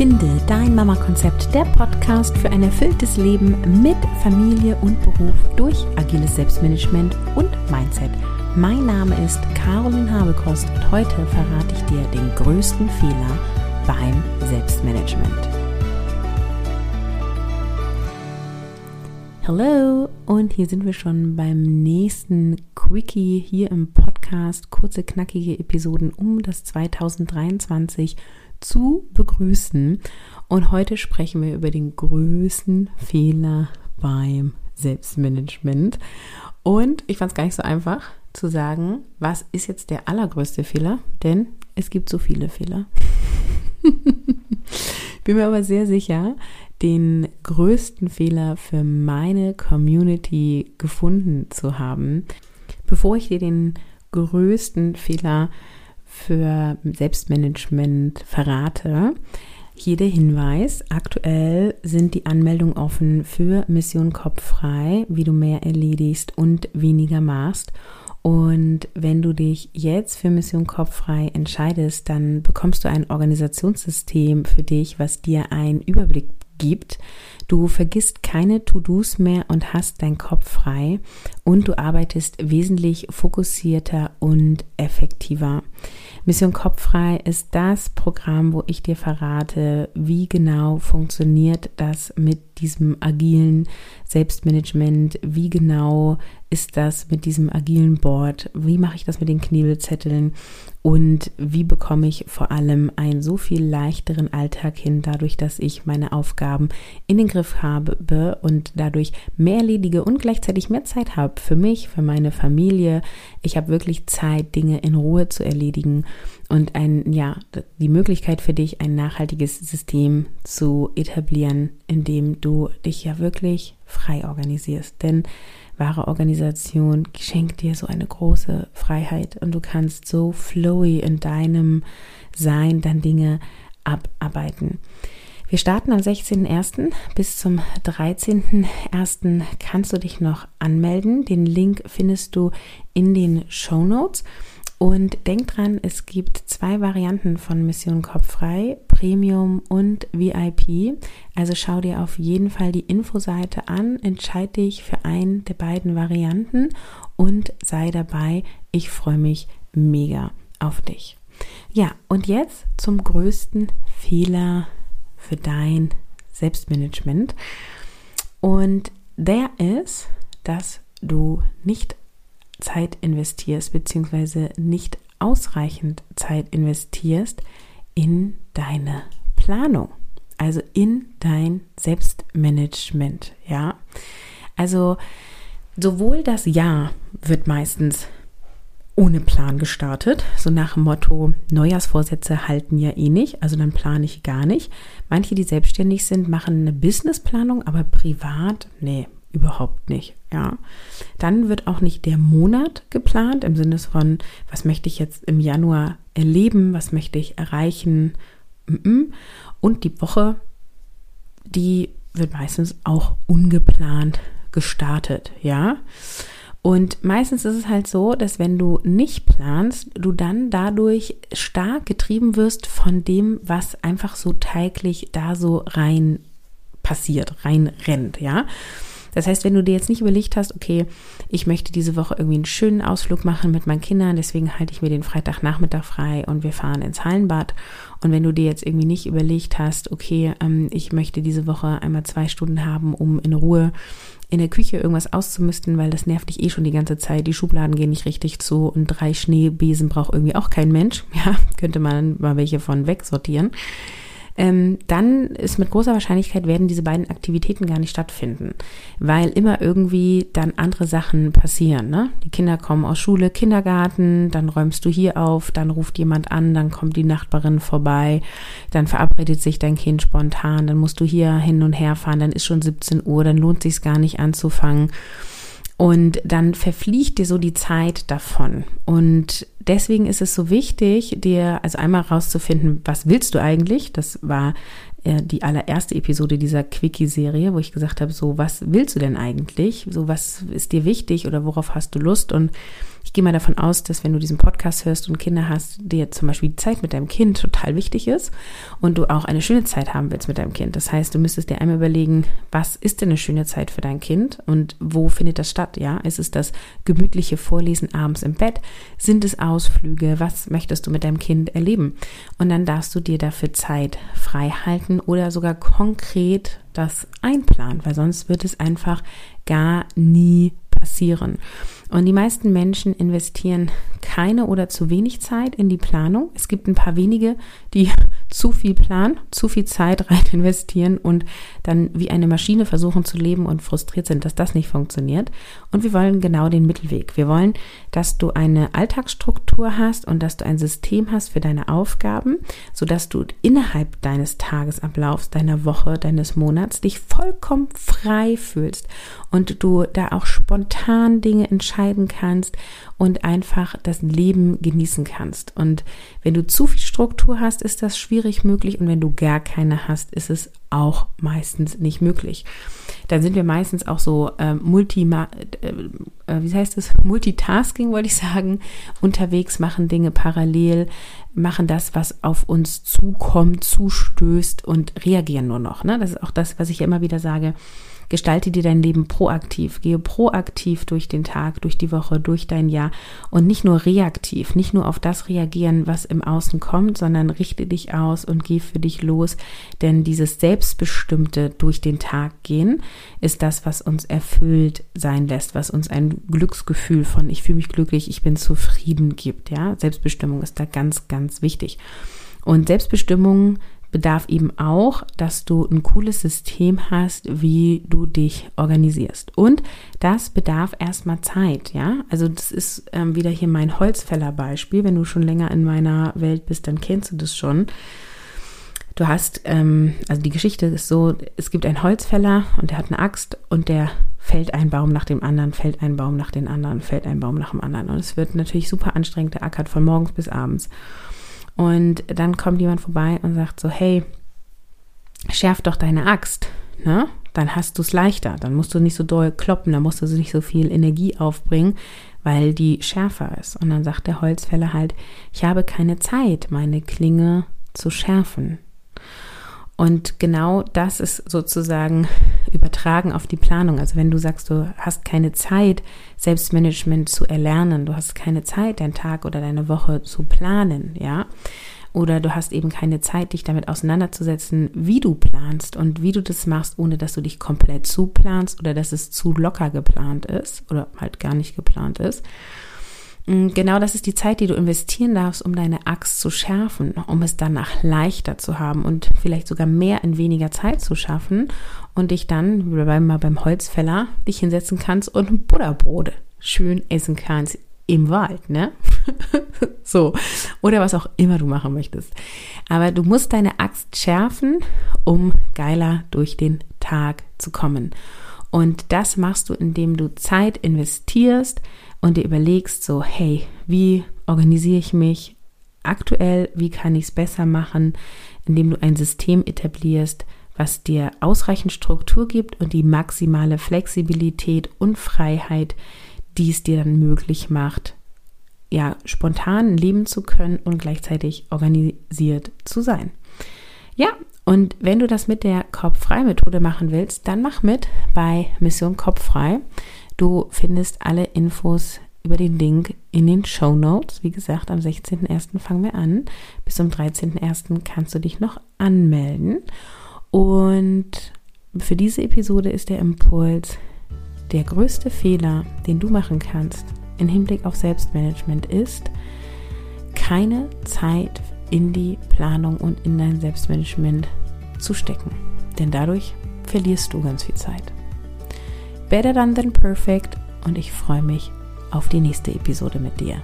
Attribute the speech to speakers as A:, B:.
A: Finde dein Mama-Konzept, der Podcast für ein erfülltes Leben mit Familie und Beruf durch agiles Selbstmanagement und Mindset. Mein Name ist Caroline Habekost und heute verrate ich dir den größten Fehler beim Selbstmanagement. Hallo und hier sind wir schon beim nächsten Quickie hier im Podcast. Kurze, knackige Episoden, um das 2023 zu begrüßen. Und heute sprechen wir über den größten Fehler beim Selbstmanagement. Und ich fand es gar nicht so einfach zu sagen, was ist jetzt der allergrößte Fehler, denn es gibt so viele Fehler. Bin mir aber sehr sicher, den größten Fehler für meine Community gefunden zu haben. Bevor ich dir den größten Fehler für Selbstmanagement verrate, hier der Hinweis, aktuell sind die Anmeldungen offen für Mission Kopffrei, wie du mehr erledigst und weniger machst. Und wenn du dich jetzt für Mission Kopffrei entscheidest, dann bekommst du ein Organisationssystem für dich, was dir einen Überblick gibt. Du vergisst keine To-Dos mehr und hast deinen Kopf frei und du arbeitest wesentlich fokussierter und effektiver. Mission Kopffrei ist das Programm, wo ich dir verrate, wie genau funktioniert das mit diesem agilen Selbstmanagement, wie genau ist das mit diesem agilen Board, wie mache ich das mit den Knebelzetteln und wie bekomme ich vor allem einen so viel leichteren Alltag hin, dadurch, dass ich meine Aufgaben in den Griff habe und dadurch mehr erledige und gleichzeitig mehr Zeit habe für mich, für meine Familie. Ich habe wirklich Zeit, Dinge in Ruhe zu erledigen und ein, ja, die Möglichkeit für dich, ein nachhaltiges System zu etablieren, in dem du dich ja wirklich frei organisierst. Denn wahre Organisation schenkt dir so eine große Freiheit und du kannst so flowy in deinem Sein dann Dinge abarbeiten. Wir starten am 16.01. bis zum 13.01. kannst du dich noch anmelden. Den Link findest du in den Show Notes. Und denk dran, es gibt zwei Varianten von Mission Kopffrei, Premium und VIP. Also schau dir auf jeden Fall die Infoseite an, entscheide dich für einen der beiden Varianten und sei dabei. Ich freue mich mega auf dich. Ja, und jetzt zum größten Fehler für dein Selbstmanagement. Und der ist, dass du nicht Zeit investierst, beziehungsweise nicht ausreichend Zeit investierst in deine Planung, also in dein Selbstmanagement, ja. Also sowohl das Jahr wird meistens ohne Plan gestartet, so nach dem Motto, Neujahrsvorsätze halten ja eh nicht, also dann plane ich gar nicht. Manche, die selbstständig sind, machen eine Businessplanung, aber privat, nee, überhaupt nicht. Ja, dann wird auch nicht der Monat geplant im Sinne von, was möchte ich jetzt im Januar erleben, was möchte ich erreichen. Und die Woche, die wird meistens auch ungeplant gestartet. Ja. Und meistens ist es halt so, dass wenn du nicht planst, du dann dadurch stark getrieben wirst von dem, was einfach so täglich da so rein passiert, rein rennt, ja. Das heißt, wenn du dir jetzt nicht überlegt hast, okay, ich möchte diese Woche irgendwie einen schönen Ausflug machen mit meinen Kindern, deswegen halte ich mir den Freitagnachmittag frei und wir fahren ins Hallenbad. Und wenn du dir jetzt irgendwie nicht überlegt hast, okay, ähm, ich möchte diese Woche einmal zwei Stunden haben, um in Ruhe in der Küche irgendwas auszumisten, weil das nervt dich eh schon die ganze Zeit. Die Schubladen gehen nicht richtig zu und drei Schneebesen braucht irgendwie auch kein Mensch. Ja, könnte man mal welche von wegsortieren ähm, dann ist mit großer Wahrscheinlichkeit werden diese beiden Aktivitäten gar nicht stattfinden, weil immer irgendwie dann andere Sachen passieren. Ne? Die Kinder kommen aus Schule, Kindergarten, dann räumst du hier auf, dann ruft jemand an, dann kommt die Nachbarin vorbei, dann verabredet sich dein Kind spontan, dann musst du hier hin und her fahren, dann ist schon 17 Uhr, dann lohnt sich gar nicht anzufangen. Und dann verfliegt dir so die Zeit davon. Und deswegen ist es so wichtig, dir also einmal rauszufinden, was willst du eigentlich? Das war äh, die allererste Episode dieser Quickie-Serie, wo ich gesagt habe, so, was willst du denn eigentlich? So, was ist dir wichtig oder worauf hast du Lust? Und ich gehe mal davon aus, dass wenn du diesen Podcast hörst und Kinder hast, dir zum Beispiel die Zeit mit deinem Kind total wichtig ist und du auch eine schöne Zeit haben willst mit deinem Kind. Das heißt, du müsstest dir einmal überlegen, was ist denn eine schöne Zeit für dein Kind und wo findet das statt? Ja, ist es das gemütliche Vorlesen abends im Bett? Sind es Ausflüge? Was möchtest du mit deinem Kind erleben? Und dann darfst du dir dafür Zeit frei halten oder sogar konkret das einplanen, weil sonst wird es einfach gar nie passieren. Und die meisten Menschen investieren keine oder zu wenig Zeit in die Planung. Es gibt ein paar wenige, die zu viel planen, zu viel Zeit rein investieren und dann wie eine Maschine versuchen zu leben und frustriert sind, dass das nicht funktioniert. Und wir wollen genau den Mittelweg. Wir wollen, dass du eine Alltagsstruktur hast und dass du ein System hast für deine Aufgaben, sodass du innerhalb deines Tagesablaufs, deiner Woche, deines Monats dich vollkommen frei fühlst und du da auch spontan Dinge entscheiden kannst und einfach das Leben genießen kannst. Und wenn du zu viel Struktur hast, ist das schwierig möglich und wenn du gar keine hast, ist es auch meistens nicht möglich. Dann sind wir meistens auch so äh, multi, äh, wie heißt es, Multitasking, wollte ich sagen, unterwegs, machen Dinge parallel, machen das, was auf uns zukommt, zustößt und reagieren nur noch. Ne? Das ist auch das, was ich immer wieder sage Gestalte dir dein Leben proaktiv. Gehe proaktiv durch den Tag, durch die Woche, durch dein Jahr und nicht nur reaktiv, nicht nur auf das reagieren, was im Außen kommt, sondern richte dich aus und geh für dich los. Denn dieses selbstbestimmte durch den Tag gehen ist das, was uns erfüllt sein lässt, was uns ein Glücksgefühl von ich fühle mich glücklich, ich bin zufrieden gibt. Ja, Selbstbestimmung ist da ganz, ganz wichtig. Und Selbstbestimmung bedarf eben auch, dass du ein cooles System hast, wie du dich organisierst. Und das bedarf erstmal Zeit, ja. Also das ist ähm, wieder hier mein Holzfäller-Beispiel. Wenn du schon länger in meiner Welt bist, dann kennst du das schon. Du hast, ähm, also die Geschichte ist so, es gibt einen Holzfäller und der hat eine Axt und der fällt ein Baum nach dem anderen, fällt ein Baum nach dem anderen, fällt ein Baum nach dem anderen. Und es wird natürlich super anstrengend, der ackert von morgens bis abends. Und dann kommt jemand vorbei und sagt so, hey, schärf doch deine Axt, ne? Dann hast du es leichter, dann musst du nicht so doll kloppen, dann musst du nicht so viel Energie aufbringen, weil die schärfer ist. Und dann sagt der Holzfäller halt, ich habe keine Zeit, meine Klinge zu schärfen. Und genau das ist sozusagen übertragen auf die Planung. Also wenn du sagst, du hast keine Zeit, Selbstmanagement zu erlernen, du hast keine Zeit, deinen Tag oder deine Woche zu planen, ja, oder du hast eben keine Zeit, dich damit auseinanderzusetzen, wie du planst und wie du das machst, ohne dass du dich komplett zuplanst oder dass es zu locker geplant ist oder halt gar nicht geplant ist genau das ist die Zeit, die du investieren darfst, um deine Axt zu schärfen, um es danach leichter zu haben und vielleicht sogar mehr in weniger Zeit zu schaffen und dich dann, bleiben mal beim Holzfäller, dich hinsetzen kannst und Butterbrote schön essen kannst im Wald, ne? so. Oder was auch immer du machen möchtest. Aber du musst deine Axt schärfen, um geiler durch den Tag zu kommen. Und das machst du, indem du Zeit investierst, und dir überlegst so, hey, wie organisiere ich mich aktuell, wie kann ich es besser machen, indem du ein System etablierst, was dir ausreichend Struktur gibt und die maximale Flexibilität und Freiheit, die es dir dann möglich macht, ja, spontan leben zu können und gleichzeitig organisiert zu sein. Ja, und wenn du das mit der Kopffrei-Methode machen willst, dann mach mit bei Mission Kopffrei. Du findest alle Infos über den Link in den Show Notes. Wie gesagt, am 16.01. fangen wir an. Bis zum 13.01. kannst du dich noch anmelden. Und für diese Episode ist der Impuls, der größte Fehler, den du machen kannst im Hinblick auf Selbstmanagement ist, keine Zeit in die Planung und in dein Selbstmanagement zu stecken. Denn dadurch verlierst du ganz viel Zeit. Better Done Than Perfect und ich freue mich auf die nächste Episode mit dir.